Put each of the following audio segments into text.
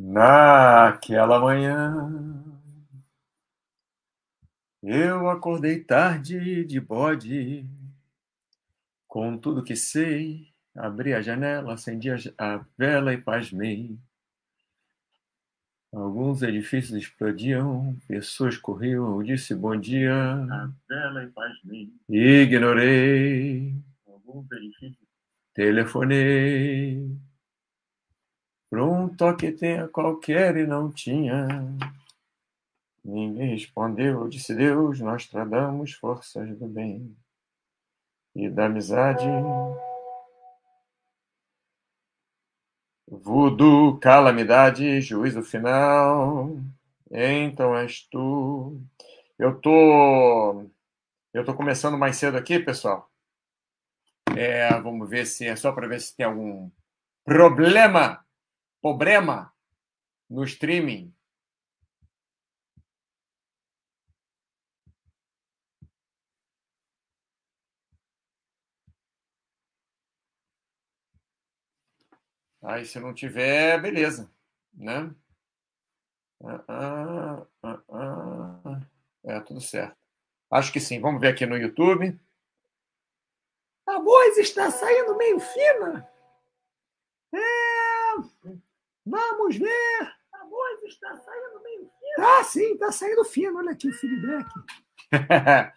Naquela manhã, eu acordei tarde de bode, com tudo que sei, abri a janela, acendi a vela e pasmei. Alguns edifícios explodiam, pessoas corriam, eu disse bom dia. A vela e pasmei. Ignorei. Alguns edifícios. Telefonei. Por um toque tenha qualquer e não tinha. Ninguém respondeu, disse Deus, nós tradamos forças do bem e da amizade. Voodoo, calamidade, juízo final. Então és tu. Eu tô eu tô começando mais cedo aqui, pessoal. É, vamos ver se é só para ver se tem algum problema problema no streaming. Aí, se não tiver, beleza, né? Ah, ah, ah, ah. É, tudo certo. Acho que sim. Vamos ver aqui no YouTube. A voz está saindo meio fina. É, Vamos ver. A voz está saindo meio fino. Ah, sim, está saindo fino. Olha aqui o feedback.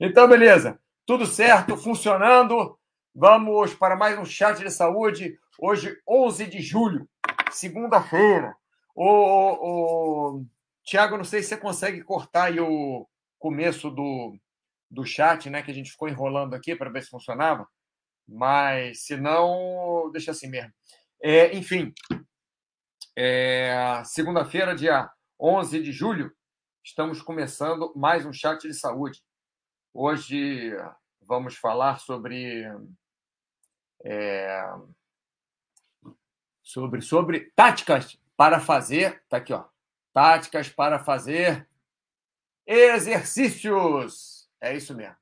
então, beleza. Tudo certo, funcionando. Vamos para mais um chat de saúde. Hoje, 11 de julho, segunda-feira. O, o, Tiago, não sei se você consegue cortar aí o começo do, do chat, né? Que a gente ficou enrolando aqui para ver se funcionava. Mas, se não, deixa assim mesmo. É, enfim, é, Segunda-feira, dia 11 de julho, estamos começando mais um chat de saúde. Hoje vamos falar sobre. É, sobre, sobre táticas para fazer. Tá aqui, ó. Táticas para fazer exercícios. É isso mesmo.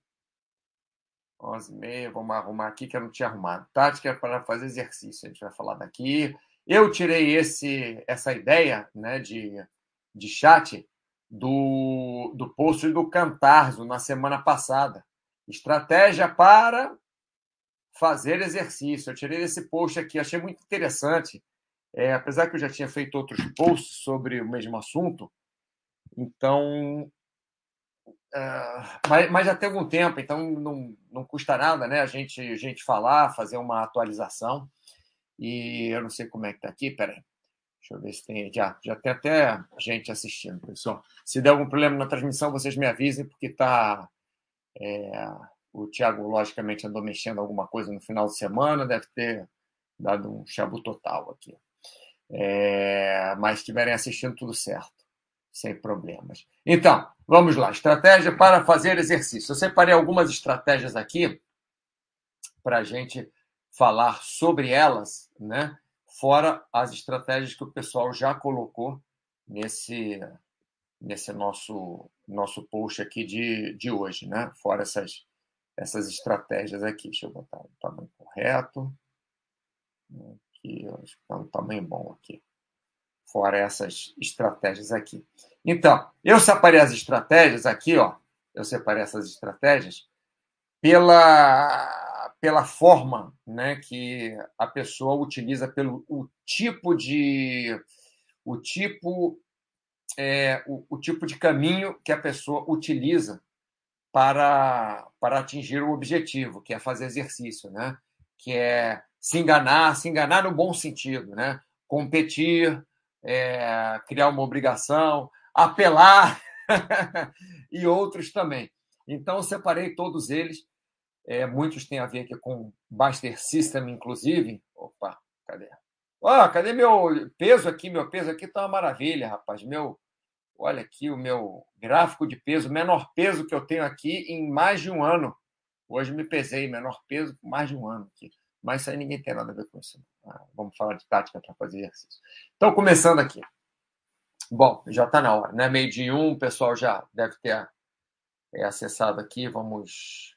11 e meia, vamos arrumar aqui que eu não tinha arrumado. Tática para fazer exercício. A gente vai falar daqui. Eu tirei esse, essa ideia né, de, de chat do, do post do Cantarzo na semana passada. Estratégia para fazer exercício. Eu tirei esse post aqui, achei muito interessante. É, apesar que eu já tinha feito outros posts sobre o mesmo assunto, então. Uh, mas, mas, já tem algum tempo, então não, não custa nada né, a, gente, a gente falar, fazer uma atualização. E eu não sei como é que está aqui, peraí. Deixa eu ver se tem. Já, já tem até gente assistindo, pessoal. Se der algum problema na transmissão, vocês me avisem, porque está. É, o Thiago, logicamente, andou mexendo alguma coisa no final de semana, deve ter dado um chabu total aqui. É, mas estiverem assistindo, tudo certo, sem problemas. Então, vamos lá. Estratégia para fazer exercício. Eu separei algumas estratégias aqui para a gente falar sobre elas, né? Fora as estratégias que o pessoal já colocou nesse nesse nosso nosso post aqui de, de hoje, né? Fora essas essas estratégias aqui. Deixa eu botar o tamanho correto. Aqui, acho que está um tamanho bom aqui. Fora essas estratégias aqui. Então, eu separei as estratégias aqui, ó. Eu separei essas estratégias pela pela forma né, que a pessoa utiliza, pelo o tipo de o tipo é, o, o, tipo de caminho que a pessoa utiliza para, para atingir o objetivo, que é fazer exercício, né? que é se enganar, se enganar no bom sentido, né? competir, é, criar uma obrigação, apelar e outros também. Então, separei todos eles é, muitos têm a ver aqui com Buster System, inclusive. Opa, cadê? Oh, cadê meu peso aqui? Meu peso aqui tá uma maravilha, rapaz. Meu, olha aqui o meu gráfico de peso, menor peso que eu tenho aqui em mais de um ano. Hoje me pesei, menor peso mais de um ano aqui. Mas isso aí ninguém tem nada a ver com isso. Ah, vamos falar de tática para fazer exercício. Então, começando aqui. Bom, já está na hora, né? Meio de um, o pessoal já deve ter é, acessado aqui. Vamos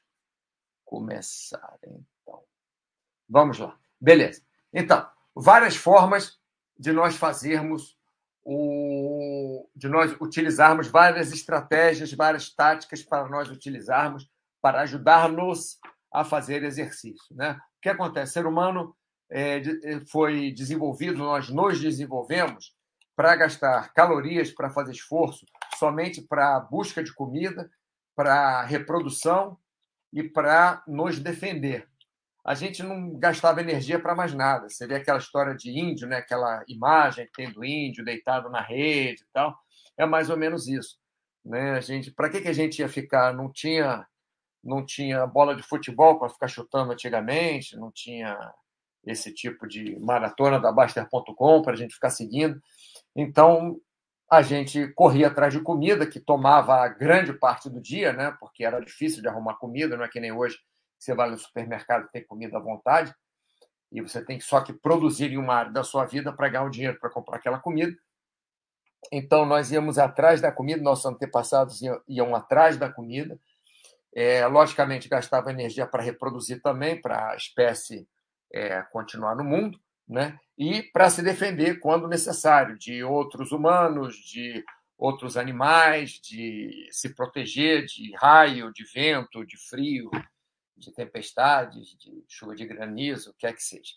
começar, então. Vamos lá. Beleza. Então, várias formas de nós fazermos o, de nós utilizarmos várias estratégias, várias táticas para nós utilizarmos para ajudar-nos a fazer exercício. Né? O que acontece? O ser humano é, foi desenvolvido, nós nos desenvolvemos para gastar calorias, para fazer esforço, somente para a busca de comida, para reprodução e para nos defender. A gente não gastava energia para mais nada. Vê aquela história de índio, né? aquela imagem que tem do índio deitado na rede e tal. É mais ou menos isso. Né? A gente, para que, que a gente ia ficar? Não tinha, não tinha bola de futebol para ficar chutando antigamente, não tinha esse tipo de maratona da Baster.com para a gente ficar seguindo. Então, a gente corria atrás de comida, que tomava a grande parte do dia, né? porque era difícil de arrumar comida, não é que nem hoje, você vai no supermercado e tem comida à vontade, e você tem só que produzir em uma área da sua vida para ganhar o dinheiro para comprar aquela comida. Então, nós íamos atrás da comida, nossos antepassados iam, iam atrás da comida. É, logicamente, gastava energia para reproduzir também, para a espécie é, continuar no mundo né? E para se defender quando necessário de outros humanos, de outros animais, de se proteger de raio, de vento, de frio, de tempestades, de chuva de granizo, o que é que seja.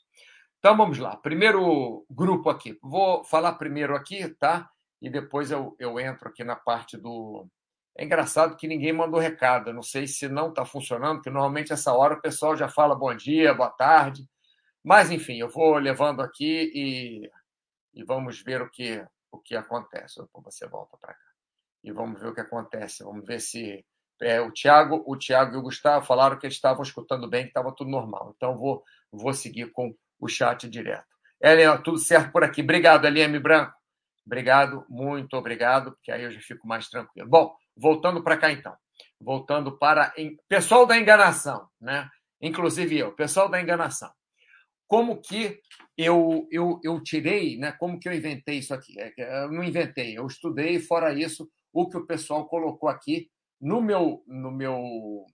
Então vamos lá. Primeiro grupo aqui. Vou falar primeiro aqui, tá? E depois eu, eu entro aqui na parte do. É engraçado que ninguém mandou recado. não sei se não está funcionando, porque normalmente essa hora o pessoal já fala bom dia, boa tarde. Mas, enfim, eu vou levando aqui e, e vamos ver o que, o que acontece. Você volta para cá. E vamos ver o que acontece. Vamos ver se. É, o Tiago o Thiago e o Gustavo falaram que eles estavam escutando bem, que estava tudo normal. Então, vou, vou seguir com o chat direto. Eliane, tudo certo por aqui. Obrigado, Eliane Branco. Obrigado, muito obrigado, porque aí eu já fico mais tranquilo. Bom, voltando para cá então. Voltando para. Pessoal da enganação, né? Inclusive eu, pessoal da enganação como que eu, eu, eu tirei, né? como que eu inventei isso aqui. É eu não inventei, eu estudei, fora isso, o que o pessoal colocou aqui no meu, no meu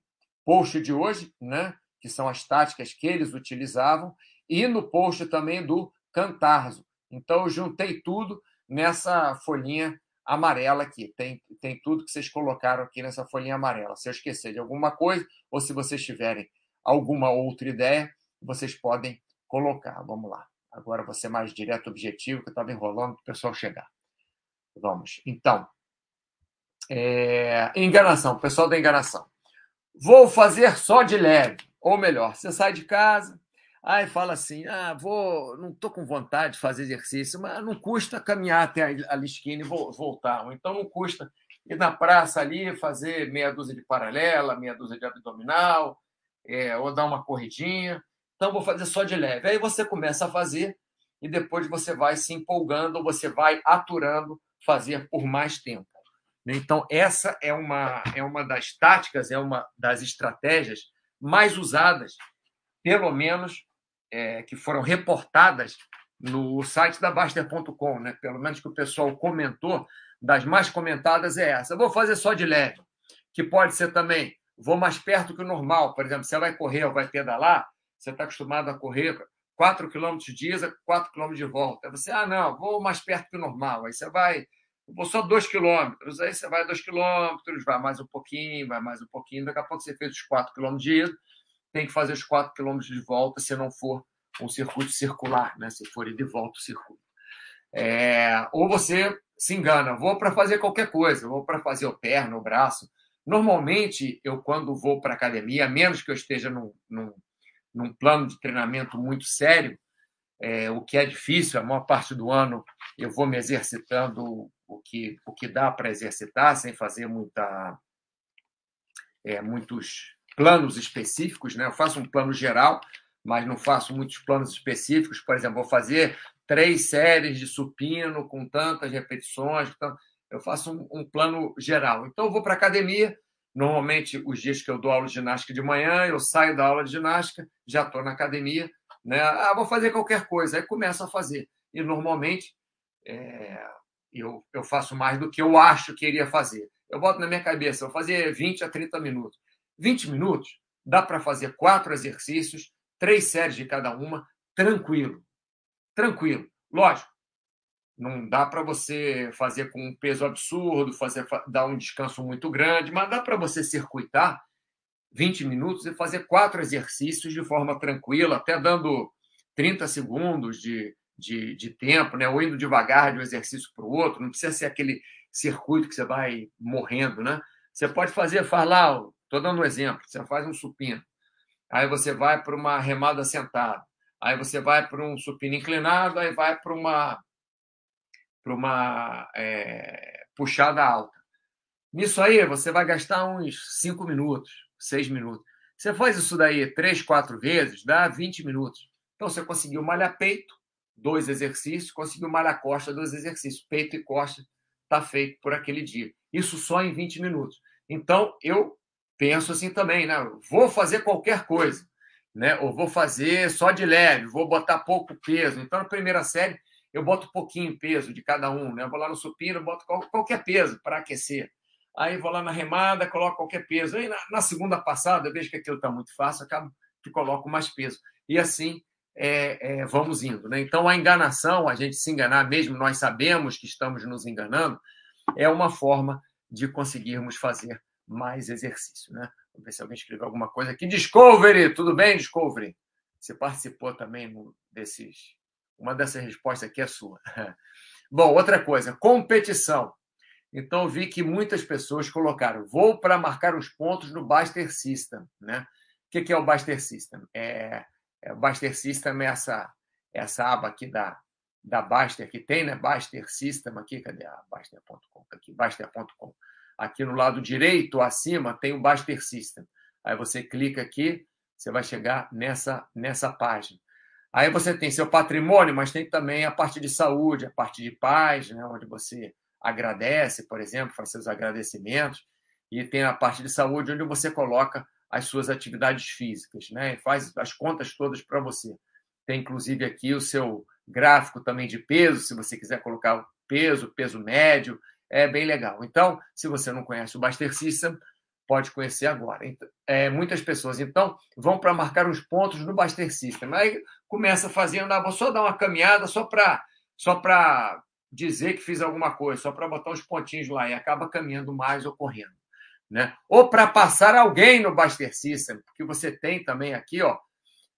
post de hoje, né? que são as táticas que eles utilizavam, e no post também do Cantarzo. Então, eu juntei tudo nessa folhinha amarela aqui. Tem, tem tudo que vocês colocaram aqui nessa folhinha amarela. Se eu esquecer de alguma coisa, ou se vocês tiverem alguma outra ideia, vocês podem colocar. Vamos lá. Agora ser mais direto, objetivo, que eu estava enrolando para o pessoal chegar. Vamos. Então, é... enganação, pessoal da enganação. Vou fazer só de leve. Ou melhor, você sai de casa, aí fala assim: ah, vou, não estou com vontade de fazer exercício, mas não custa caminhar até a esquina e voltar. Ou então não custa ir na praça ali, fazer meia dúzia de paralela, meia dúzia de abdominal, é, ou dar uma corridinha. Então, vou fazer só de leve. Aí você começa a fazer e depois você vai se empolgando, você vai aturando fazer por mais tempo. Então, essa é uma, é uma das táticas, é uma das estratégias mais usadas, pelo menos é, que foram reportadas no site da Baster.com, né? pelo menos que o pessoal comentou, das mais comentadas é essa. vou fazer só de leve, que pode ser também, vou mais perto que o normal. Por exemplo, você vai correr ou vai pedalar, você está acostumado a correr 4 km de ida, 4 km de volta. Aí você, ah, não, vou mais perto que o normal. Aí você vai, vou só 2 km. Aí você vai 2 km, vai mais um pouquinho, vai mais um pouquinho. Daqui a pouco você fez os 4 km de ida, tem que fazer os 4 km de volta se não for um circuito circular, né? se for de volta o circuito. É... ou você se engana, vou para fazer qualquer coisa, vou para fazer o perna, o braço. Normalmente, eu, quando vou para academia, a menos que eu esteja num, num num plano de treinamento muito sério, é, o que é difícil, a maior parte do ano eu vou me exercitando o que, o que dá para exercitar, sem fazer muita, é, muitos planos específicos. Né? Eu faço um plano geral, mas não faço muitos planos específicos. Por exemplo, vou fazer três séries de supino com tantas repetições. Então, eu faço um, um plano geral. Então, eu vou para a academia, Normalmente, os dias que eu dou aula de ginástica de manhã, eu saio da aula de ginástica, já estou na academia, né? Ah, vou fazer qualquer coisa, aí começo a fazer. E normalmente é, eu, eu faço mais do que eu acho que iria fazer. Eu boto na minha cabeça, vou fazer 20 a 30 minutos. 20 minutos dá para fazer quatro exercícios, três séries de cada uma, tranquilo. Tranquilo. Lógico, Não dá para você fazer com um peso absurdo, fazer dar um descanso muito grande, mas dá para você circuitar 20 minutos e fazer quatro exercícios de forma tranquila, até dando 30 segundos de, de, de tempo, né? ou indo devagar de um exercício para o outro. Não precisa ser aquele circuito que você vai morrendo. Né? Você pode fazer, faz lá, estou dando um exemplo, você faz um supino, aí você vai para uma remada sentada, aí você vai para um supino inclinado, aí vai para uma para uma é, puxada alta. Nisso aí, você vai gastar uns 5 minutos, 6 minutos. Você faz isso daí três, quatro vezes, dá 20 minutos. Então, você conseguiu malhar peito, dois exercícios, conseguiu malhar costa, dois exercícios. Peito e costa está feito por aquele dia. Isso só em 20 minutos. Então, eu penso assim também, né? Vou fazer qualquer coisa, né? Ou vou fazer só de leve, vou botar pouco peso. Então, na primeira série, eu boto pouquinho peso de cada um, né? Eu vou lá no supino, boto qualquer peso para aquecer. Aí vou lá na remada, coloco qualquer peso. Aí na, na segunda passada, eu vejo que aquilo está muito fácil, acabo que coloco mais peso. E assim é, é, vamos indo. Né? Então, a enganação, a gente se enganar, mesmo nós sabemos que estamos nos enganando, é uma forma de conseguirmos fazer mais exercício. Né? Vamos ver se alguém escreveu alguma coisa aqui. Discovery, tudo bem, Discovery? Você participou também desses uma dessas respostas aqui é sua. Bom, outra coisa, competição. Então, vi que muitas pessoas colocaram, vou para marcar os pontos no Baster System. Né? O que é o Baster System? É, é, o Baster System é essa, essa aba aqui da, da Baster, que tem, né? Baster System aqui, cadê a Baster.com? Tá aqui, Baster.com. Aqui no lado direito, acima, tem o Baster System. Aí você clica aqui, você vai chegar nessa, nessa página. Aí você tem seu patrimônio, mas tem também a parte de saúde, a parte de paz, né, onde você agradece, por exemplo, faz seus agradecimentos, e tem a parte de saúde, onde você coloca as suas atividades físicas, né, e faz as contas todas para você. Tem inclusive aqui o seu gráfico também de peso, se você quiser colocar peso, peso médio, é bem legal. Então, se você não conhece o Baster System, pode conhecer agora. É, muitas pessoas, então, vão para marcar os pontos no Baster System. Aí começa fazendo, ah, vou só dar uma caminhada só para só dizer que fiz alguma coisa, só para botar uns pontinhos lá, e acaba caminhando mais ou correndo. Né? Ou para passar alguém no Baster System, porque você tem também aqui, ó,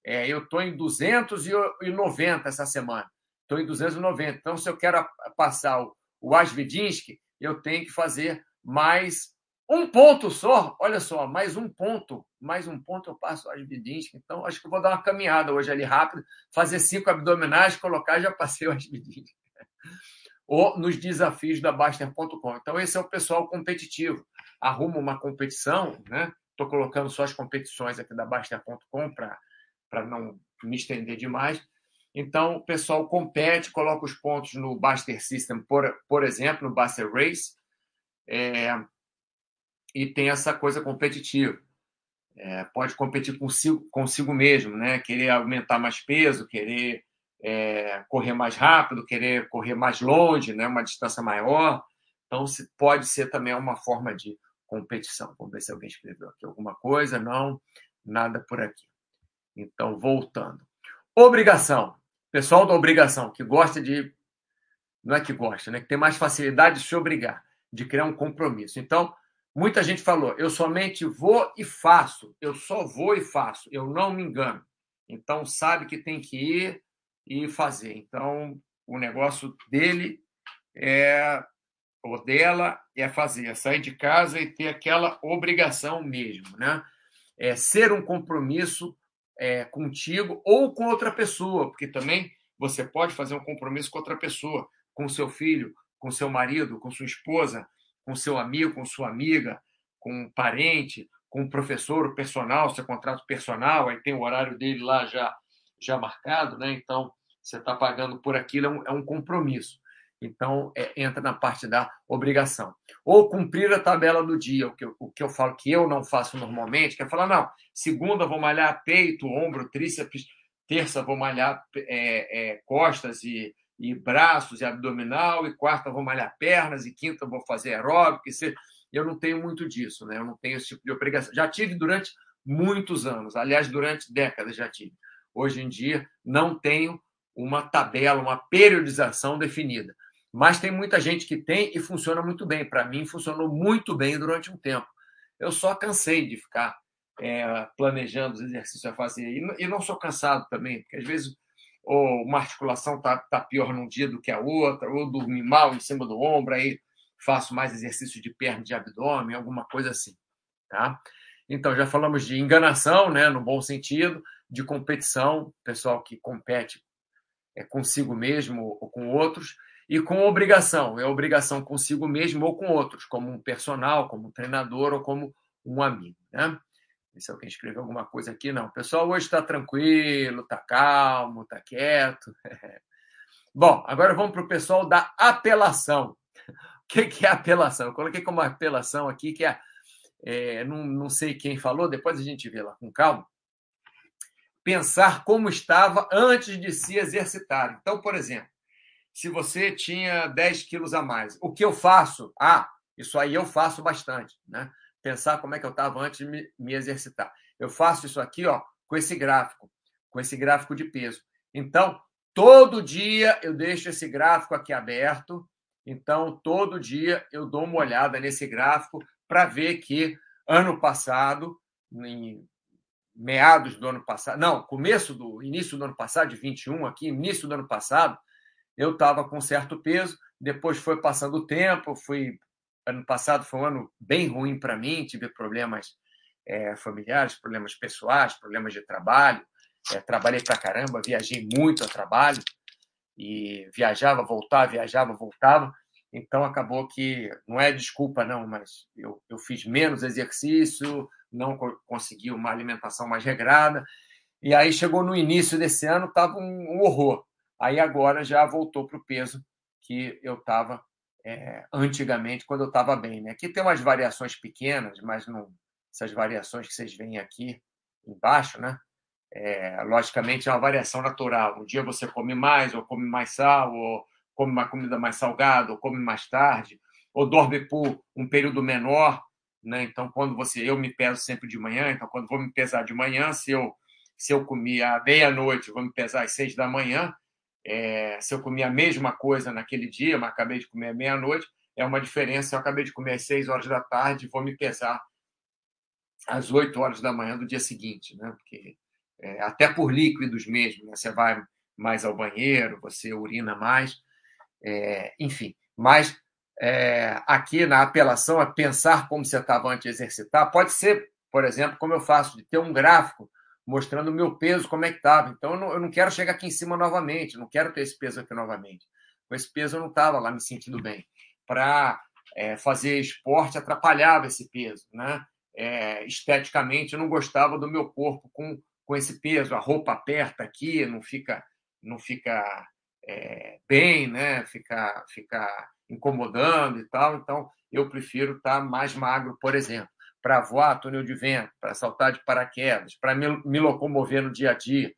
é, eu estou em 290 essa semana. Estou em 290. Então, se eu quero passar o, o eu tenho que fazer mais um ponto só, olha só, mais um ponto, mais um ponto eu passo as Asbidinsky. Então, acho que vou dar uma caminhada hoje ali rápido, fazer cinco abdominais, colocar, já passei o Asbidinsky. Ou nos desafios da Baster.com. Então, esse é o pessoal competitivo. Arruma uma competição, né? Estou colocando só as competições aqui da Baster.com para não me estender demais. Então, o pessoal compete, coloca os pontos no Baster System, por, por exemplo, no Baster Race. É, e tem essa coisa competitiva. É, pode competir consigo, consigo mesmo, né? querer aumentar mais peso, querer é, correr mais rápido, querer correr mais longe, né? uma distância maior. Então, se, pode ser também uma forma de competição. Vamos ver se alguém escreveu aqui alguma coisa. Não, nada por aqui. Então, voltando. Obrigação. Pessoal da obrigação, que gosta de. Não é que gosta, né? Que tem mais facilidade de se obrigar, de criar um compromisso. Então, Muita gente falou, eu somente vou e faço, eu só vou e faço, eu não me engano. Então, sabe que tem que ir e fazer. Então, o negócio dele é, ou dela é fazer, é sair de casa e ter aquela obrigação mesmo, né? É ser um compromisso é, contigo ou com outra pessoa, porque também você pode fazer um compromisso com outra pessoa, com seu filho, com seu marido, com sua esposa, com seu amigo, com sua amiga, com um parente, com um professor, o personal, seu contrato personal, aí tem o horário dele lá já, já marcado, né? Então, você está pagando por aquilo, é um, é um compromisso. Então, é, entra na parte da obrigação. Ou cumprir a tabela do dia, o que, eu, o que eu falo que eu não faço normalmente, que é falar, não, segunda vou malhar peito, ombro, tríceps, terça vou malhar é, é, costas e, e braços e abdominal, e quarta vou malhar pernas, e quinta vou fazer aeróbico. E Eu não tenho muito disso, né? eu não tenho esse tipo de obrigação. Já tive durante muitos anos, aliás, durante décadas já tive. Hoje em dia, não tenho uma tabela, uma periodização definida. Mas tem muita gente que tem e funciona muito bem. Para mim, funcionou muito bem durante um tempo. Eu só cansei de ficar é, planejando os exercícios a fazer. E, não sou cansado também, porque às vezes ou uma articulação está tá pior num dia do que a outra, ou dormi mal em cima do ombro, aí faço mais exercício de perna, de abdômen, alguma coisa assim. Tá? Então, já falamos de enganação, né, no bom sentido, de competição, pessoal que compete é, consigo mesmo ou com outros, e com obrigação, é obrigação consigo mesmo ou com outros, como um personal, como um treinador ou como um amigo. Né? Se alguém escreveu alguma coisa aqui, não. O pessoal hoje está tranquilo, está calmo, está quieto. Bom, agora vamos para o pessoal da apelação. O que é apelação? Eu coloquei como apelação aqui, que é, é não, não sei quem falou, depois a gente vê lá com calma. Pensar como estava antes de se exercitar. Então, por exemplo, se você tinha 10 quilos a mais, o que eu faço? Ah, isso aí eu faço bastante, né? Pensar como é que eu estava antes de me, me, exercitar. Eu faço isso aqui ó, com esse gráfico, com esse gráfico de peso. Então, todo dia eu deixo esse gráfico aqui aberto. Então, todo dia eu dou uma olhada nesse gráfico para ver que ano passado, em meados do ano passado, não, começo do início do ano passado, de 21 aqui, início do ano passado, eu estava com certo peso, depois foi passando o tempo, fui Ano passado foi um ano bem ruim para mim, tive problemas é, familiares, problemas pessoais, problemas de trabalho. É, trabalhei para caramba, viajei muito a trabalho e viajava, voltava, viajava, voltava. Então acabou que não é desculpa não, mas eu, eu fiz menos exercício, não consegui uma alimentação mais regrada. E aí chegou no início desse ano, estava um, um horror. Aí agora já voltou para o peso que eu estava é, antigamente, quando eu estava bem. Né? Aqui tem umas variações pequenas, mas não, essas variações que vocês veem aqui embaixo, né? É, logicamente é uma variação natural. Um dia você come mais, ou come mais sal, ou come uma comida mais salgada, ou come mais tarde, ou dorme por um período menor. Né? Então, quando você. Eu me peso sempre de manhã, então, quando vou me pesar de manhã, se eu, se eu comi à meia-noite, vou me pesar às seis da manhã, é, se eu comi a mesma coisa naquele dia, mas acabei de comer meia-noite, é uma diferença. Eu acabei de comer às seis horas da tarde vou me pesar às oito horas da manhã do dia seguinte, né? Porque é, até por líquidos mesmo, né? Você vai mais ao banheiro, você urina mais, é, enfim. Mas é, aqui na apelação a pensar como você estava antes de exercitar, pode ser, por exemplo, como eu faço, de ter um gráfico mostrando o meu peso, como é que estava. Então, eu não, eu não, quero chegar aqui em cima novamente, não quero ter esse peso aqui novamente. Com esse peso, eu não estava lá me sentindo bem. Para é, fazer esporte, atrapalhava esse peso. Né? É, esteticamente, eu não gostava do meu corpo com, com esse peso. A roupa aperta aqui, não fica, não fica é, bem, né? fica, fica incomodando e tal. Então, eu prefiro estar tá mais magro, por exemplo para voar túnel de vento, para saltar de paraquedas, para me, locomover no dia a dia,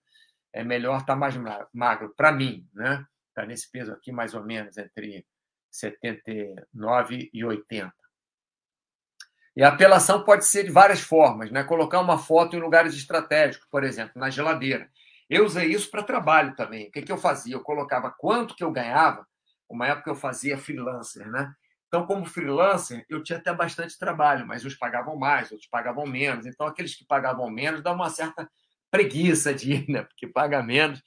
é melhor estar tá mais magro. Para mim, né? Está nesse peso aqui, mais ou menos, entre 79 e 80. E a apelação pode ser de várias formas, né? Colocar uma foto em lugares estratégicos, por exemplo, na geladeira. Eu usei isso para trabalho também. O que, que eu fazia? Eu colocava quanto que eu ganhava. Uma época eu fazia freelancer, né? Então, como freelancer, eu tinha até bastante trabalho, mas uns pagavam mais, outros pagavam menos. Então, aqueles que pagavam menos dá uma certa preguiça de ir, né? Porque paga menos,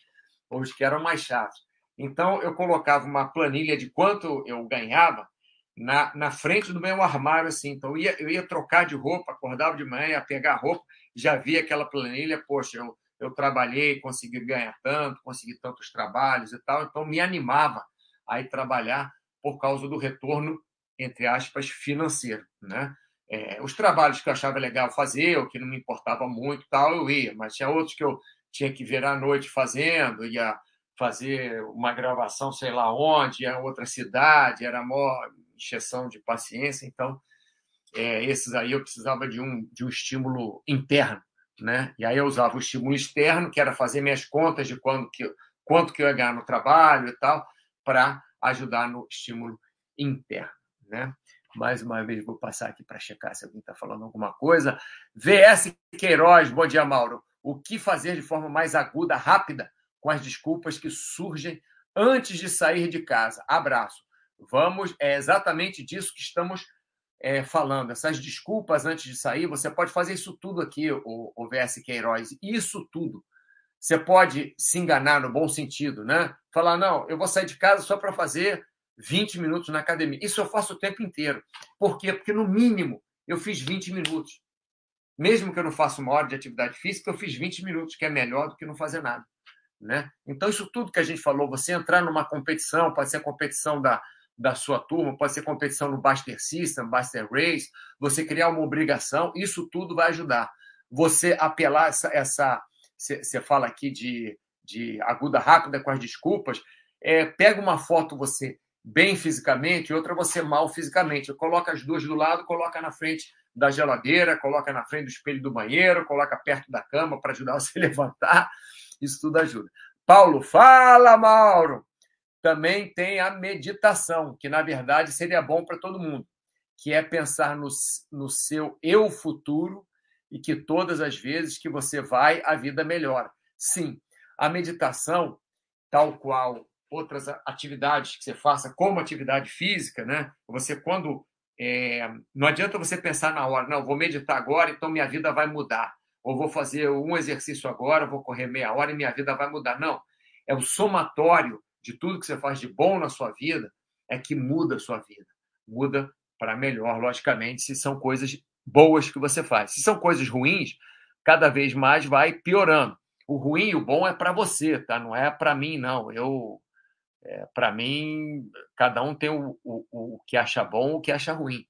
ou os que eram mais chatos. Então, eu colocava uma planilha de quanto eu ganhava na, na frente do meu armário, assim. Então, eu ia, eu ia trocar de roupa, acordava de manhã, ia pegar roupa, já via aquela planilha, poxa, eu, eu trabalhei, consegui ganhar tanto, consegui tantos trabalhos e tal. Então, me animava a ir trabalhar por causa do retorno entre aspas, financeiro, né? É, os trabalhos que eu achava legal fazer, ou que não me importava muito, tal, eu ia, mas tinha outros que eu tinha que ver à noite fazendo, ia fazer uma gravação, sei lá onde, em outra cidade, era maior injeção de paciência, então é, esses aí eu precisava de um, de um estímulo interno, né? E aí eu usava o estímulo externo, que era fazer minhas contas de quando que, quanto que eu ia ganhar no trabalho e tal, para ajudar no estímulo interno né? Mais uma vez vou passar aqui para checar se alguém está falando alguma coisa. VS Queiroz, bom dia, Mauro. O que fazer de forma mais aguda, rápida, com as desculpas que surgem antes de sair de casa? Abraço. Vamos, é exatamente disso que estamos é, falando. Essas desculpas antes de sair, você pode fazer isso tudo aqui, o, o VS Queiroz. Isso tudo. Você pode se enganar no bom sentido, né? Falar, não, eu vou sair de casa só para fazer 20 minutos na academia. Isso eu faço o tempo inteiro. Por quê? Porque, no mínimo, eu fiz 20 minutos. Mesmo que eu não faça uma hora de atividade física, eu fiz 20 minutos, que é melhor do que não fazer nada. Né? Então, isso tudo que a gente falou, você entrar numa competição, pode ser a competição da, da sua turma, pode ser competição no Baster System, Baster Race, você criar uma obrigação, isso tudo vai ajudar. Você apelar essa. essa você fala aqui de, de aguda rápida com as desculpas, é, pega uma foto você bem fisicamente e outra você mal fisicamente. Coloca as duas do lado, coloca na frente da geladeira, coloca na frente do espelho do banheiro, coloca perto da cama para ajudar você a levantar. Isso tudo ajuda. Paulo, fala, Mauro! Também tem a meditação, que na verdade seria bom para todo mundo, que é pensar no, no seu eu futuro e que todas as vezes que você vai, a vida melhora. Sim, a meditação, tal qual outras atividades que você faça, como atividade física, né? Você, quando. É, não adianta você pensar na hora, não, vou meditar agora, então minha vida vai mudar. Ou vou fazer um exercício agora, vou correr meia hora e minha vida vai mudar. Não. É o somatório de tudo que você faz de bom na sua vida é que muda a sua vida. Muda para melhor, logicamente, se são coisas boas que você faz. Se são coisas ruins, cada vez mais vai piorando. O ruim e o bom é para você, tá? Não é para mim, não. Eu é, para mim, cada um tem o, o, o que acha bom o que acha ruim.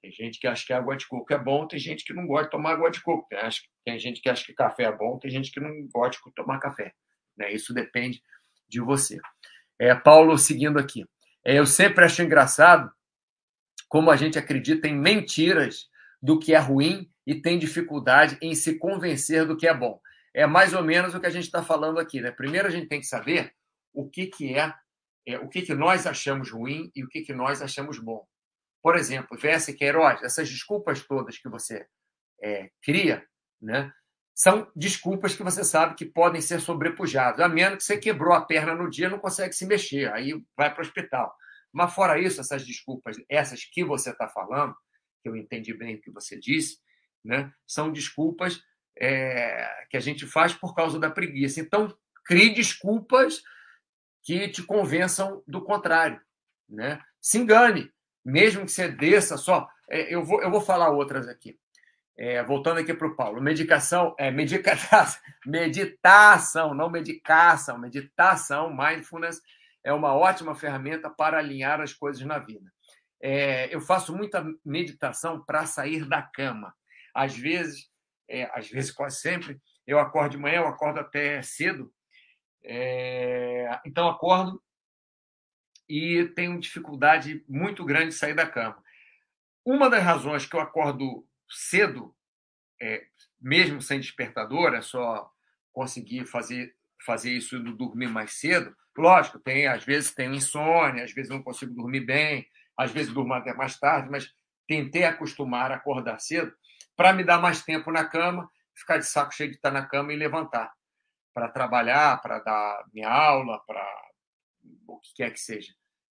Tem gente que acha que água de coco é bom, tem gente que não gosta de tomar água de coco. Tem, tem gente que acha que café é bom, tem gente que não gosta de tomar café. Né? Isso depende de você. É, Paulo, seguindo aqui. É, eu sempre acho engraçado como a gente acredita em mentiras do que é ruim e tem dificuldade em se convencer do que é bom. É mais ou menos o que a gente está falando aqui. Né? Primeiro, a gente tem que saber o que, que é é, o que, que nós achamos ruim e o que, que nós achamos bom. Por exemplo, VS Queiroz, essas desculpas todas que você é, cria, né, são desculpas que você sabe que podem ser sobrepujadas, a menos que você quebrou a perna no dia e não consegue se mexer, aí vai para o hospital. Mas fora isso, essas desculpas, essas que você está falando, que eu entendi bem o que você disse, né, são desculpas é, que a gente faz por causa da preguiça. Então, crie desculpas que te convençam do contrário. Né? Se engane, mesmo que você desça só. É, eu, vou, eu vou falar outras aqui. É, voltando aqui para o Paulo, medicação, é, medicação, meditação, não medicação, meditação, mindfulness é uma ótima ferramenta para alinhar as coisas na vida. É, eu faço muita meditação para sair da cama. Às vezes, é, às vezes quase sempre, eu acordo de manhã, eu acordo até cedo, é, então, acordo e tenho dificuldade muito grande de sair da cama. Uma das razões que eu acordo cedo, é, mesmo sem despertador, é só conseguir fazer, fazer isso e dormir mais cedo. Lógico, tem, às vezes tenho insônia, às vezes não consigo dormir bem, às vezes durmo até mais tarde, mas tentei acostumar a acordar cedo para me dar mais tempo na cama, ficar de saco cheio de estar na cama e levantar para trabalhar, para dar minha aula, para o que quer que seja.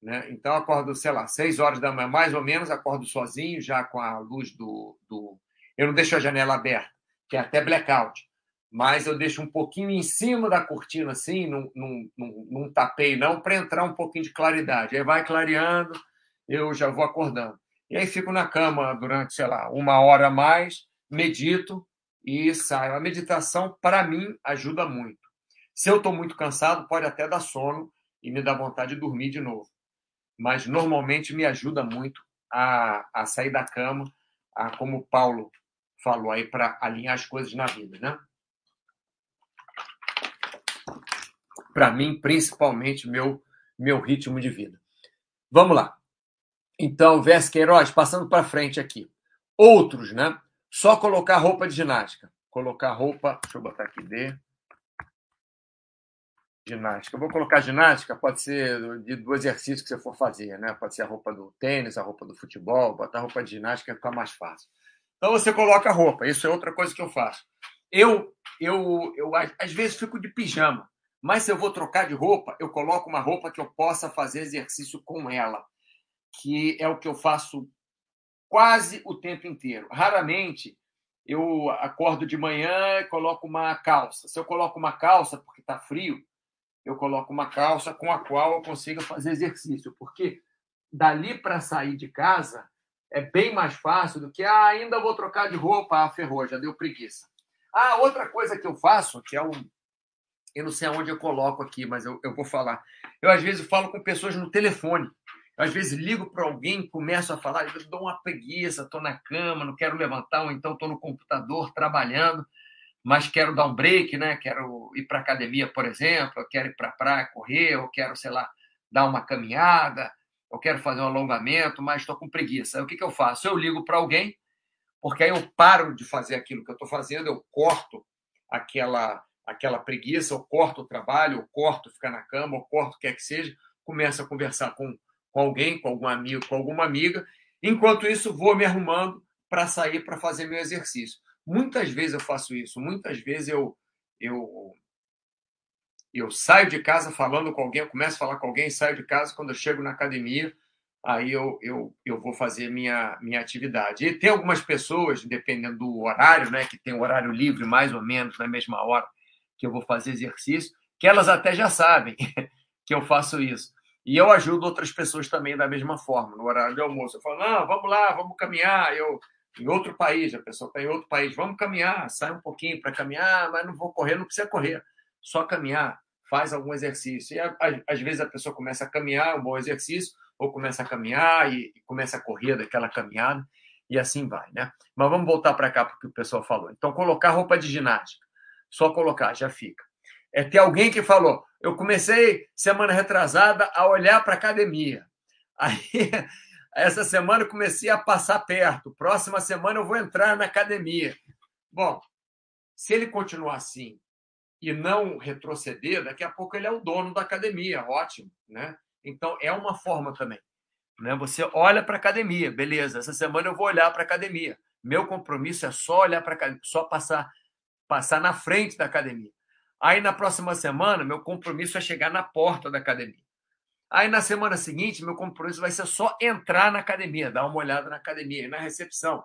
Né? Então, acordo, sei lá, seis horas da manhã, mais ou menos, acordo sozinho, já com a luz do. do... Eu não deixo a janela aberta, que é até blackout, mas eu deixo um pouquinho em cima da cortina, assim, não, não, não, não tapei, não, para entrar um pouquinho de claridade. Aí vai clareando, eu já vou acordando. E aí fico na cama durante, sei lá, uma hora a mais, medito, e saio. A meditação, para mim, ajuda muito. Se eu estou muito cansado, pode até dar sono e me dar vontade de dormir de novo. Mas normalmente me ajuda muito a, a sair da cama, a, como o Paulo falou aí, para alinhar as coisas na vida, né? Para mim, principalmente, meu, meu ritmo de vida. Vamos lá. Então, Vés Queiroz, passando para frente aqui. Outros, né? Só colocar roupa de ginástica. Colocar roupa. Deixa eu botar aqui D. Ginástica. Eu vou colocar ginástica, pode ser de, do exercício que você for fazer, né? Pode ser a roupa do tênis, a roupa do futebol, botar roupa de ginástica fica mais fácil. Então você coloca a roupa, isso é outra coisa que eu faço. Eu, eu, eu às vezes fico de pijama, mas se eu vou trocar de roupa, eu coloco uma roupa que eu possa fazer exercício com ela. que é o que eu faço quase o tempo inteiro. Raramente eu acordo de manhã e coloco uma calça. Se eu coloco uma calça porque está frio, eu coloco uma calça com a qual eu consiga fazer exercício, porque dali para sair de casa é bem mais fácil do que ah, ainda vou trocar de roupa, ah, ferrou, já deu preguiça. Ah, outra coisa que eu faço, que é um. Eu não sei aonde eu coloco aqui, mas eu, eu vou falar. Eu, às vezes, falo com pessoas no telefone. Eu, às vezes, ligo para alguém, começo a falar, eu dou uma preguiça, estou na cama, não quero levantar, ou então estou no computador trabalhando, mas quero dar um break, né? Quero ir para academia, por exemplo, eu quero ir para a praia correr, eu quero, sei lá, dar uma caminhada, eu quero fazer um alongamento, mas estou com preguiça. O que, que eu faço? Eu ligo para alguém porque aí eu paro de fazer aquilo que eu estou fazendo, eu corto aquela aquela preguiça, eu corto o trabalho, eu corto ficar na cama, eu corto o que é que seja, começo a conversar com, com alguém, com algum amigo, com alguma amiga. Enquanto isso, vou me arrumando para sair para fazer meu exercício. Muitas vezes eu faço isso, muitas vezes eu, eu, eu saio de casa falando com alguém, eu começo a falar com alguém, saio de casa, quando eu chego na academia, aí eu, eu, eu vou fazer minha, minha atividade. E tem algumas pessoas, dependendo do horário, né, que tem o horário livre mais ou menos na mesma hora que eu vou fazer exercício, que elas até já sabem que eu faço isso. E eu ajudo outras pessoas também da mesma forma, no horário de almoço. Eu falo, não, vamos lá, vamos caminhar. Eu, em outro país, a pessoa está em outro país, vamos caminhar, sai um pouquinho para caminhar, mas não vou correr, não precisa correr, só caminhar, faz algum exercício. E às vezes a pessoa começa a caminhar, um bom exercício, ou começa a caminhar e, e começa a correr daquela caminhada e assim vai, né? Mas vamos voltar para cá porque o pessoal falou. Então, colocar roupa de ginástica. Só colocar, já fica. É ter alguém que falou: eu comecei semana retrasada a olhar para a academia. Aí, essa semana eu comecei a passar perto. Próxima semana eu vou entrar na academia. Bom, se ele continuar assim e não retroceder, daqui a pouco ele é o dono da academia. Ótimo, né? Então, é uma forma também. Né? Você olha para a academia, beleza, essa semana eu vou olhar para a academia. Meu compromisso é só olhar para só passar, passar na frente da academia. Aí, na próxima semana, meu compromisso é chegar na porta da academia. Aí, na semana seguinte, meu compromisso vai ser só entrar na academia, dar uma olhada na academia, na recepção.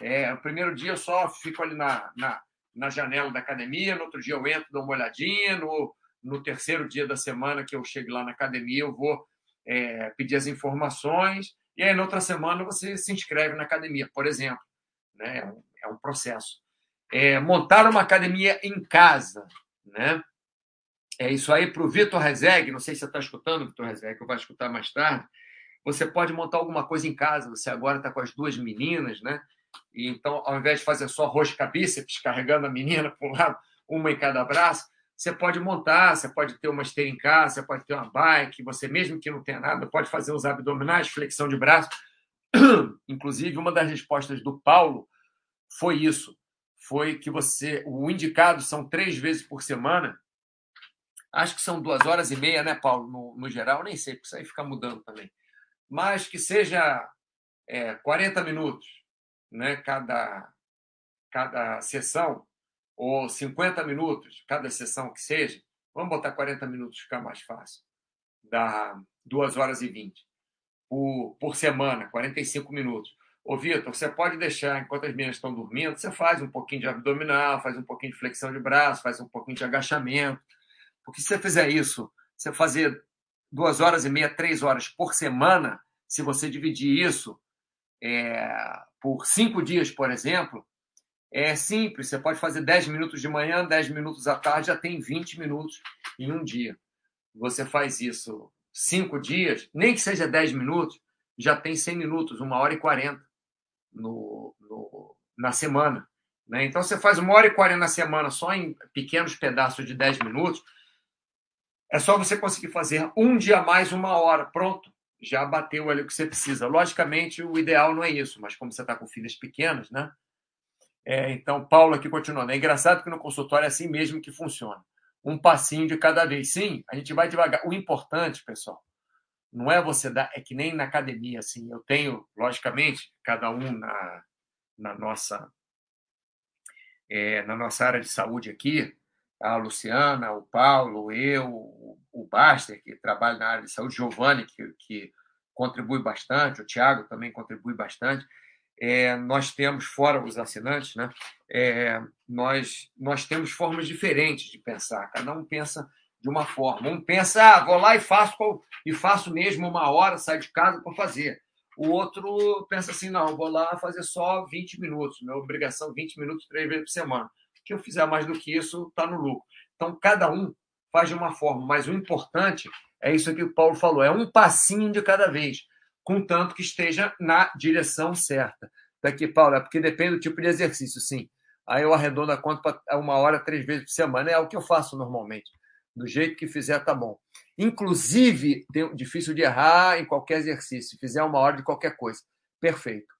É, primeiro dia eu só fico ali na, na, na janela da academia, no outro dia eu entro, dou uma olhadinha, no, no terceiro dia da semana que eu chego lá na academia, eu vou é, pedir as informações, e aí na outra semana você se inscreve na academia, por exemplo. Né? É, um, é um processo. É, montar uma academia em casa. Né? É isso aí para o Vitor Rezeg, não sei se você está escutando, Vitor Rezeg, que eu vou escutar mais tarde. Você pode montar alguma coisa em casa. Você agora está com as duas meninas, né? E então, ao invés de fazer só rosca bíceps, carregando a menina para um lado, uma em cada braço, você pode montar, você pode ter uma esteira em casa, você pode ter uma bike, você mesmo que não tenha nada, pode fazer os abdominais, flexão de braço. Inclusive, uma das respostas do Paulo foi isso, foi que você, o indicado são três vezes por semana, acho que são duas horas e meia, né, Paulo, no, no geral, nem sei, porque isso aí fica mudando também, mas que seja é, 40 minutos, né, cada, cada sessão, ou 50 minutos, cada sessão que seja, vamos botar 40 minutos, ficar mais fácil. Dá 2 horas e 20 por, por semana, 45 minutos. Ô, Vitor, você pode deixar, enquanto as meninas estão dormindo, você faz um pouquinho de abdominal, faz um pouquinho de flexão de braço, faz um pouquinho de agachamento. Porque se você fizer isso, você fazer duas horas e meia, três horas por semana, se você dividir isso é, por cinco dias, por exemplo, é simples, você pode fazer 10 minutos de manhã, 10 minutos à tarde, já tem 20 minutos em um dia. Você faz isso cinco dias, nem que seja 10 minutos, já tem 100 minutos, uma hora e 40 no, no, na semana. Né? Então, você faz uma hora e 40 na semana só em pequenos pedaços de 10 minutos, é só você conseguir fazer um dia mais, uma hora. Pronto, já bateu ali o que você precisa. Logicamente, o ideal não é isso, mas como você está com filhas pequenas, né? É, então, Paulo aqui continuando. É engraçado que no consultório é assim mesmo que funciona. Um passinho de cada vez. Sim, a gente vai devagar. O importante, pessoal, não é você dar. É que nem na academia, assim. Eu tenho, logicamente, cada um na, na nossa. É, na nossa área de saúde aqui, a Luciana, o Paulo, eu, o Baster, que trabalha na área de saúde, Giovanni, que, que contribui bastante, o Tiago também contribui bastante. É, nós temos, fora os assinantes, né, é, nós, nós temos formas diferentes de pensar. Cada um pensa de uma forma. Um pensa, ah, vou lá e faço, e faço mesmo uma hora, saio de casa para fazer. O outro pensa assim, não, vou lá fazer só 20 minutos, minha obrigação 20 minutos três vezes por semana. Se eu fizer mais do que isso, está no lucro. Então, cada um faz de uma forma, mas o importante é isso que o Paulo falou, é um passinho de cada vez, contanto que esteja na direção certa. Daqui, Paulo, é porque depende do tipo de exercício, sim. Aí eu arredondo a conta para uma hora, três vezes por semana, é o que eu faço normalmente. Do jeito que fizer, tá bom. Inclusive, tem, difícil de errar em qualquer exercício. Fizer uma hora de qualquer coisa. Perfeito.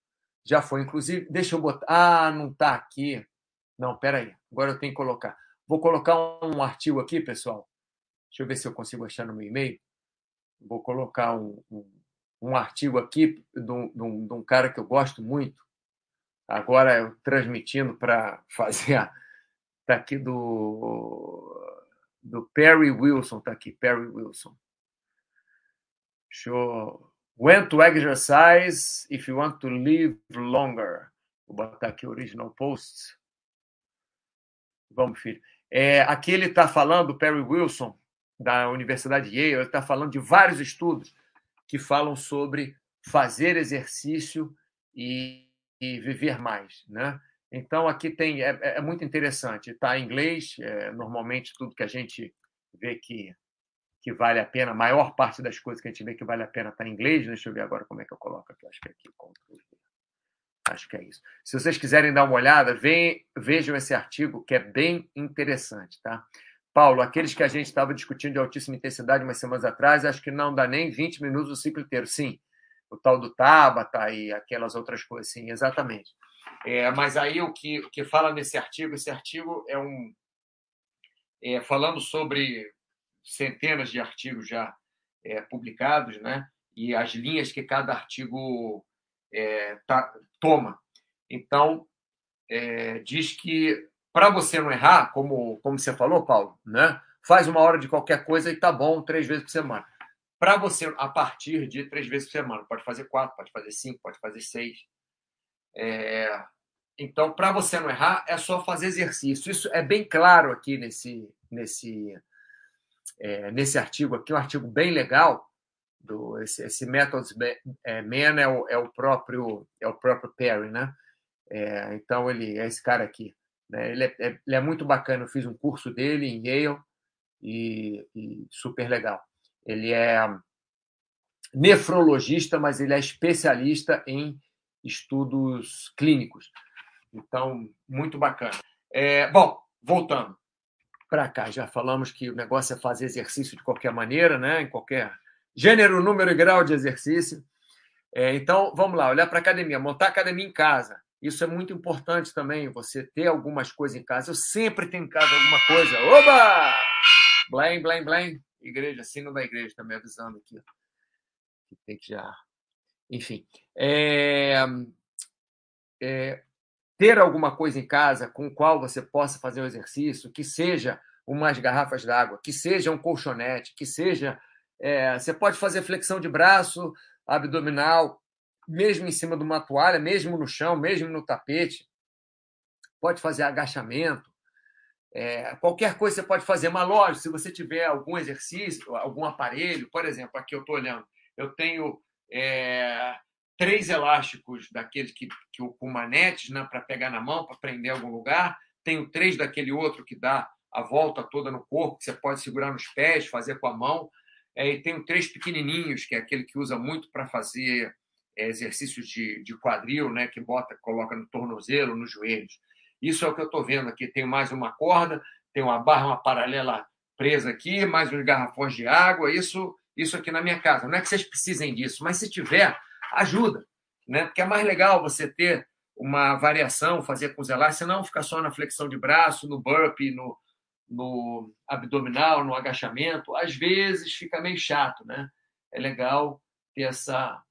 Já foi. Inclusive, deixa eu botar. Ah, não está aqui. Não, peraí. Agora eu tenho que colocar. Vou colocar um artigo aqui, pessoal. Deixa eu ver se eu consigo achar no meu e-mail. Vou colocar um, um, um artigo aqui de um, de, um, de um, cara que eu gosto muito. Agora eu transmitindo para fazer a. Está aqui do do Perry Wilson, está aqui, Perry Wilson. Show. When to exercise if you want to live longer. Vou botar aqui o original post. Vamos, filho. É, aqui ele está falando, Perry Wilson, da Universidade Yale, ele está falando de vários estudos que falam sobre fazer exercício e, e viver mais, né? Então, aqui tem é, é muito interessante. Está em inglês, é, normalmente tudo que a gente vê que, que vale a pena, a maior parte das coisas que a gente vê que vale a pena está em inglês. Deixa eu ver agora como é que eu coloco aqui. Acho que é aqui. Acho que é isso. Se vocês quiserem dar uma olhada, vem, vejam esse artigo que é bem interessante. Tá? Paulo, aqueles que a gente estava discutindo de altíssima intensidade umas semanas atrás, acho que não dá nem 20 minutos o ciclo inteiro. Sim, o tal do Tabata e aquelas outras coisas. Sim, exatamente. É, mas aí o que, o que fala nesse artigo, esse artigo é um. É, falando sobre centenas de artigos já é, publicados, né? E as linhas que cada artigo é, tá, toma. Então, é, diz que para você não errar, como, como você falou, Paulo, né? Faz uma hora de qualquer coisa e tá bom três vezes por semana. Para você, a partir de três vezes por semana, pode fazer quatro, pode fazer cinco, pode fazer seis. É, então, para você não errar, é só fazer exercício. Isso é bem claro aqui nesse, nesse, é, nesse artigo aqui, um artigo bem legal. Do, esse, esse Methods é, Man é o, é o próprio é o próprio Perry, né? É, então ele é esse cara aqui. Né? Ele, é, é ele é muito bacana. Eu fiz um curso dele em Yale e, e super legal. Ele é nefrologista, mas ele é especialista em estudos clínicos. Então, muito bacana. É, bom, voltando para cá, já falamos que o negócio é fazer exercício de qualquer maneira, né? em qualquer gênero, número e grau de exercício. É, então, vamos lá, olhar para a academia, montar academia em casa. Isso é muito importante também, você ter algumas coisas em casa. Eu sempre tenho em casa alguma coisa. Oba! Blém, blém, blém. Igreja, sino da igreja, também avisando aqui. Tem que já enfim, é, é, ter alguma coisa em casa com o qual você possa fazer um exercício, que seja umas garrafas d'água, que seja um colchonete, que seja. É, você pode fazer flexão de braço, abdominal, mesmo em cima de uma toalha, mesmo no chão, mesmo no tapete. Pode fazer agachamento. É, qualquer coisa você pode fazer. Mas, lógico, se você tiver algum exercício, algum aparelho, por exemplo, aqui eu estou olhando, eu tenho é, três elásticos daqueles que, que com manetes né, para pegar na mão, para prender em algum lugar. Tenho três daquele outro que dá a volta toda no corpo, que você pode segurar nos pés, fazer com a mão. É, e tenho três pequenininhos, que é aquele que usa muito para fazer é, exercícios de, de quadril, né, que bota, coloca no tornozelo, nos joelhos. Isso é o que eu estou vendo aqui. Tem mais uma corda, tem uma barra, uma paralela presa aqui, mais uns garrafões de água. Isso isso aqui na minha casa. Não é que vocês precisem disso, mas se tiver, ajuda. Né? Porque é mais legal você ter uma variação, fazer com os elásticos, não ficar só na flexão de braço, no burpee, no, no abdominal, no agachamento. Às vezes fica meio chato, né? É legal ter essa,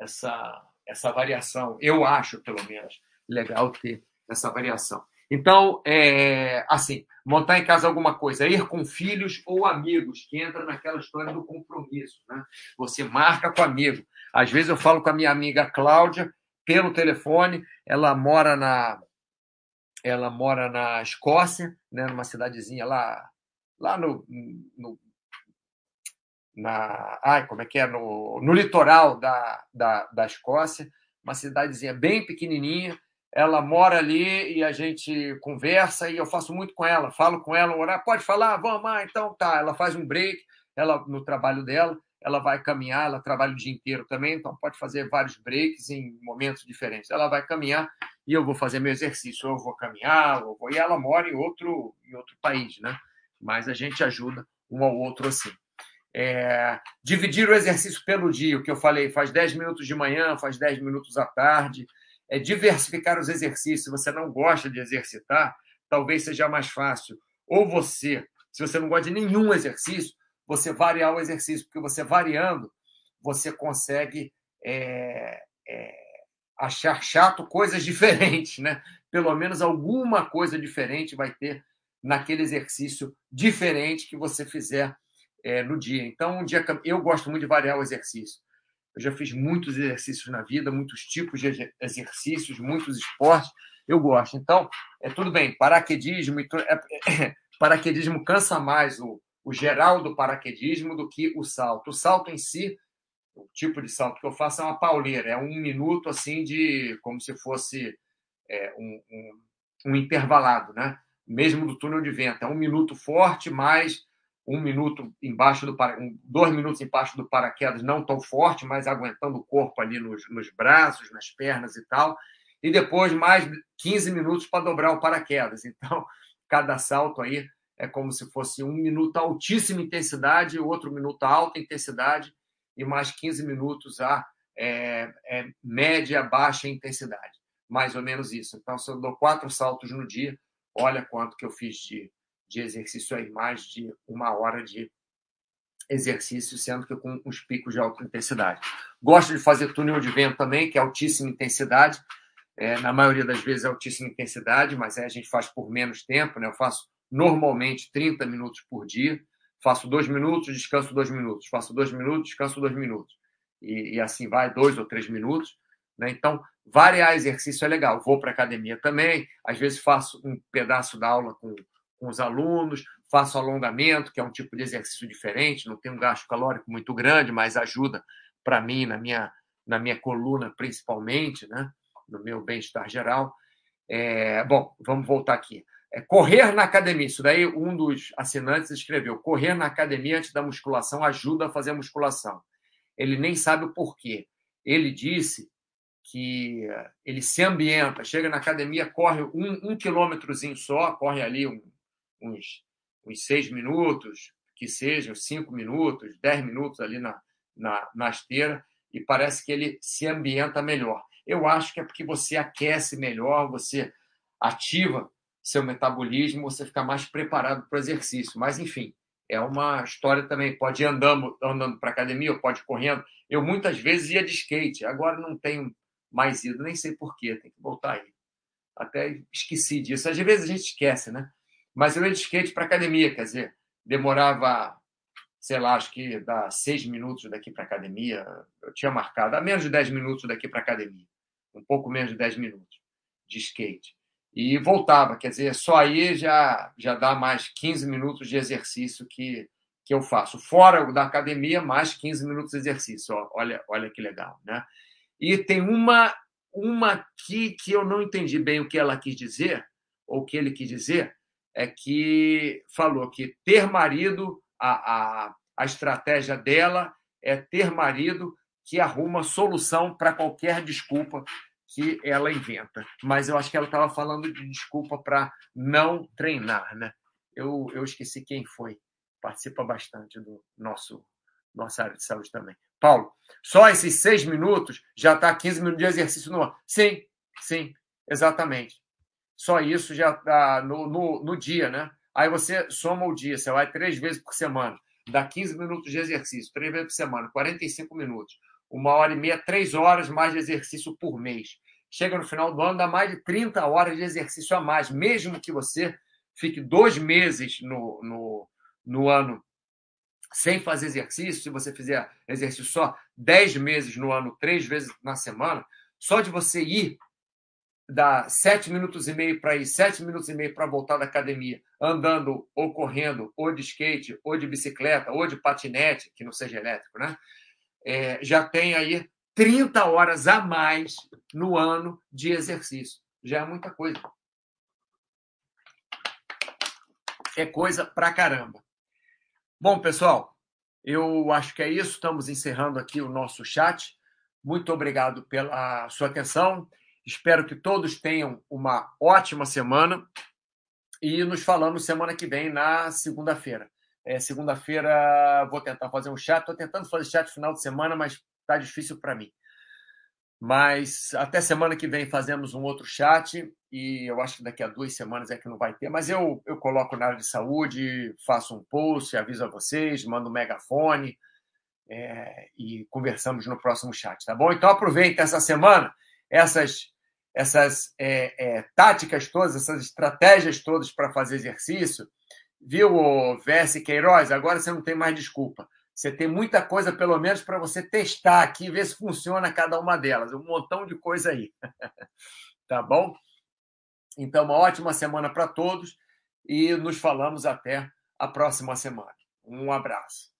essa, essa variação. Eu acho, pelo menos, legal ter essa variação. Então, é, assim, montar em casa alguma coisa, ir com filhos ou amigos, que entra naquela história do compromisso. Né? Você marca com amigo. Às vezes eu falo com a minha amiga Cláudia pelo telefone, ela mora na ela mora na Escócia, né, numa cidadezinha lá lá no, no na ai, como é que é no, no litoral da, da, da Escócia, uma cidadezinha bem pequenininha. Ela mora ali e a gente conversa e eu faço muito com ela, falo com ela, orar, pode falar, vamos lá, então tá. Ela faz um break, ela no trabalho dela, ela vai caminhar, ela trabalha o dia inteiro também, então pode fazer vários breaks em momentos diferentes. Ela vai caminhar e eu vou fazer meu exercício, eu vou caminhar, eu vou... e ela mora em outro, em outro país, né? Mas a gente ajuda um ao outro assim. É... dividir o exercício pelo dia, o que eu falei, faz 10 minutos de manhã, faz 10 minutos à tarde. É diversificar os exercícios. Se você não gosta de exercitar, talvez seja mais fácil. Ou você, se você não gosta de nenhum exercício, você variar o exercício, porque você variando, você consegue é, é, achar chato coisas diferentes, né? Pelo menos alguma coisa diferente vai ter naquele exercício diferente que você fizer é, no dia. Então, um dia eu gosto muito de variar o exercício. Eu já fiz muitos exercícios na vida, muitos tipos de exercícios, muitos esportes. Eu gosto. Então, é tudo bem. Paraquedismo, é, é, paraquedismo cansa mais o, o geral do paraquedismo do que o salto. O salto em si, o tipo de salto que eu faço é uma pauleira, é um minuto assim de como se fosse é, um, um, um, intervalado, né? Mesmo do túnel de vento, é um minuto forte mais um minuto embaixo do dois minutos embaixo do paraquedas, não tão forte, mas aguentando o corpo ali nos, nos braços, nas pernas e tal, e depois mais 15 minutos para dobrar o paraquedas. Então, cada salto aí é como se fosse um minuto altíssima intensidade, outro minuto alta intensidade e mais 15 minutos a é, é, média, baixa intensidade. Mais ou menos isso. Então, se eu dou quatro saltos no dia, olha quanto que eu fiz de, de exercício aí, mais de uma hora de exercício, sendo que com os picos de alta intensidade. Gosto de fazer túnel de vento também, que é altíssima intensidade. É, na maioria das vezes é altíssima intensidade, mas aí a gente faz por menos tempo, né? Eu faço normalmente 30 minutos por dia. Faço dois minutos, descanso dois minutos. Faço dois minutos, descanso dois minutos. E, e assim vai, dois ou três minutos. Né? Então, variar exercício é legal. Vou para academia também. Às vezes faço um pedaço da aula com, com os alunos. Faço alongamento, que é um tipo de exercício diferente. Não tem um gasto calórico muito grande, mas ajuda para mim, na minha, na minha coluna principalmente, né? no meu bem-estar geral. É, bom, vamos voltar aqui. É, correr na academia. Isso daí, um dos assinantes escreveu: correr na academia antes da musculação ajuda a fazer a musculação. Ele nem sabe o porquê. Ele disse que ele se ambienta, chega na academia, corre um, um quilômetrozinho só, corre ali um, uns, uns seis minutos, que sejam cinco minutos, dez minutos ali na, na, na esteira, e parece que ele se ambienta melhor. Eu acho que é porque você aquece melhor, você ativa seu metabolismo, você fica mais preparado para o exercício. Mas, enfim, é uma história também. Pode ir andando, andando para academia, ou pode ir correndo. Eu muitas vezes ia de skate, agora não tenho mais ido, nem sei porquê, tem que voltar aí. Até esqueci disso. Às vezes a gente esquece, né? Mas eu ia de skate para academia, quer dizer, demorava, sei lá, acho que dá seis minutos daqui para academia. Eu tinha marcado, a menos de dez minutos daqui para academia. Um pouco menos de dez minutos de skate e voltava. Quer dizer, só aí já, já dá mais 15 minutos de exercício que, que eu faço. Fora da academia, mais 15 minutos de exercício. Olha, olha que legal. Né? E tem uma, uma aqui que eu não entendi bem o que ela quis dizer, ou o que ele quis dizer, é que falou que ter marido, a, a, a estratégia dela é ter marido que arruma solução para qualquer desculpa que ela inventa. Mas eu acho que ela estava falando de desculpa para não treinar, né? Eu, eu esqueci quem foi. Participa bastante do nosso nossa área de saúde também. Paulo, só esses seis minutos já está 15 minutos de exercício no. Sim, sim, exatamente. Só isso já está no, no, no dia, né? Aí você soma o dia, você vai três vezes por semana, dá 15 minutos de exercício, três vezes por semana, 45 minutos uma hora e meia, três horas mais de exercício por mês. Chega no final do ano, dá mais de 30 horas de exercício a mais, mesmo que você fique dois meses no, no, no ano sem fazer exercício, se você fizer exercício só 10 meses no ano, três vezes na semana, só de você ir dá sete minutos e meio para ir, sete minutos e meio para voltar da academia, andando ou correndo, ou de skate, ou de bicicleta, ou de patinete, que não seja elétrico, né? É, já tem aí 30 horas a mais no ano de exercício. Já é muita coisa. É coisa pra caramba. Bom, pessoal, eu acho que é isso. Estamos encerrando aqui o nosso chat. Muito obrigado pela sua atenção. Espero que todos tenham uma ótima semana e nos falamos semana que vem, na segunda-feira. É, segunda-feira vou tentar fazer um chat. Estou tentando fazer chat final de semana, mas está difícil para mim. Mas até semana que vem fazemos um outro chat e eu acho que daqui a duas semanas é que não vai ter. Mas eu, eu coloco na área de saúde, faço um post, aviso a vocês, mando um megafone é, e conversamos no próximo chat, tá bom? Então aproveita essa semana essas, essas é, é, táticas todas, essas estratégias todas para fazer exercício, viu, Verse Queiroz? Agora você não tem mais desculpa. Você tem muita coisa, pelo menos, para você testar aqui, ver se funciona cada uma delas. Um montão de coisa aí. tá bom? Então, uma ótima semana para todos e nos falamos até a próxima semana. Um abraço.